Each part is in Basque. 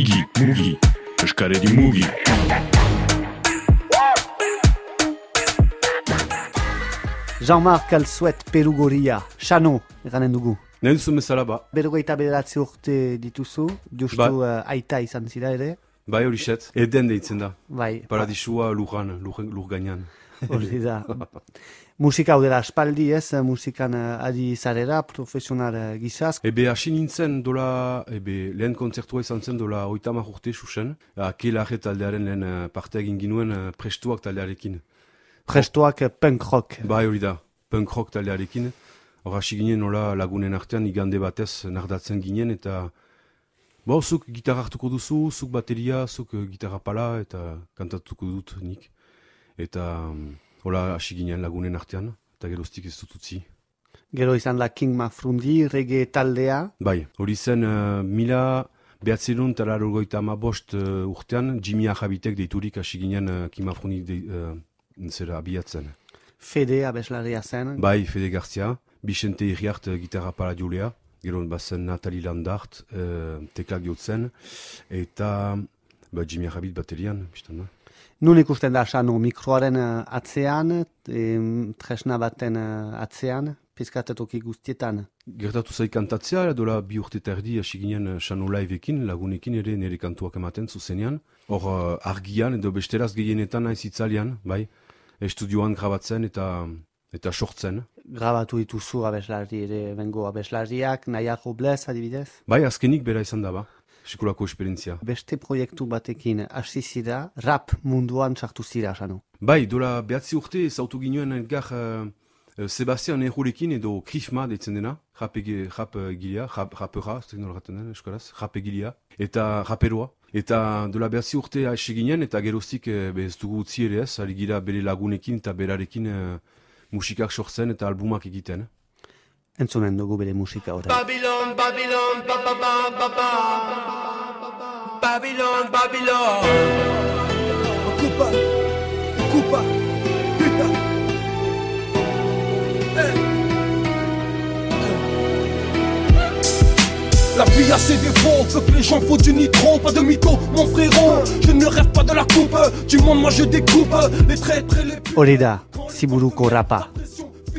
Igi, mugi, eskaredi mugi. Jean-Marc Alzuet Perugoria, Xano, eranen dugu. Nahi duzu bezala ba, Berrogeita bederatzi urte dituzu, justu Ba. eh, aita izan zira ere, bai hori set, eden deitzen da. bai, Paradisua lujan, lur, lur gainean. hori da. Musika hau dela aspaldi ez, musikan eh, adi zarera, profesional eh, gizaz. Ebe hasi nintzen dola, ebe lehen kontzertua izan zen dola oitamak urte susen. Akelarre taldearen lehen eh, parte egin ginuen prestuak taldearekin. Prestoak eh, punk rock. Bai hori da, punk rock taldearekin. Hor hasi ginen nola lagunen artean igande batez nardatzen ginen eta Bo, zuk gitarra hartuko duzu, zuk bateria, zuk gitarra pala eta kantatuko dut nik. Eta mm, hola hasi ginen lagunen artean, eta geroztik ez dut utzi. Gero izan da King Mafrundi, reggae taldea, Bai, hori zen uh, mila behatzerun eta larrogoita ama bost uh, urtean, Jimmy Ahabitek deiturik hasi ginen uh, kimafronik de, uh, zera abiatzen. Fede abeslaria zen. Bai, Fede Garcia, Vicente Iriart uh, gitarra pala julea, gero bazen Nathalie Landart uh, teklak jotzen, eta ba, Jimmy Ahabit baterian, biztan da. Nun ikusten da Xano mikroaren eh, atzean, em, tresna baten eh, atzean, pizkatetoki guztietan. Gertatu zai kantatzea, dola bi urte eta erdi hasi ginen uh, Xano Live-ekin, lagunekin ere nire kantuak ematen zuzenean. Hor argian edo besteraz gehienetan naiz itzalian, bai, estudioan grabatzen eta eta sortzen. Grabatu dituzu abeslari ere bengo abeslariak, nahiago blez adibidez. Bai, azkenik bera izan da, ba, sekulako esperientzia. Beste proiektu batekin hasi zira, rap munduan sartu zira, Xano. Bai, dola behatzi urte zautu ginoen elgar uh, uh, Sebastian Ejurekin edo Krifma deitzen dena, rap, egi, rap uh, gilia, rap, rapera, ez gaten den, eskoraz, rap egilia, eta raperoa. Eta dola behatzi urte hasi ginen, eta geroztik be ez dugu utzi ere ez, ari gira bere lagunekin eta berarekin uh, musikak sortzen eta albumak egiten. Entzunen dugu bere musika orain. Babylon, Babylon, ba ba ba ba ba. Babylon, Babylon. Ocupa, ocupa, puta. La vie a ses défauts, faut que les gens font du nitro, pas de mytho, mon frérot. Je ne rêve pas de la coupe, du monde moi je découpe les traîtres et les Hori da, ziburuko rapa.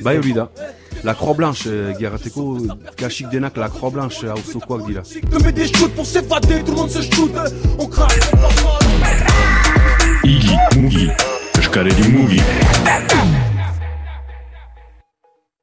Bai hori da, la croix blanche, euh, Girateko, Kashik Denak, la croix blanche, euh, à Osokwak, dit là.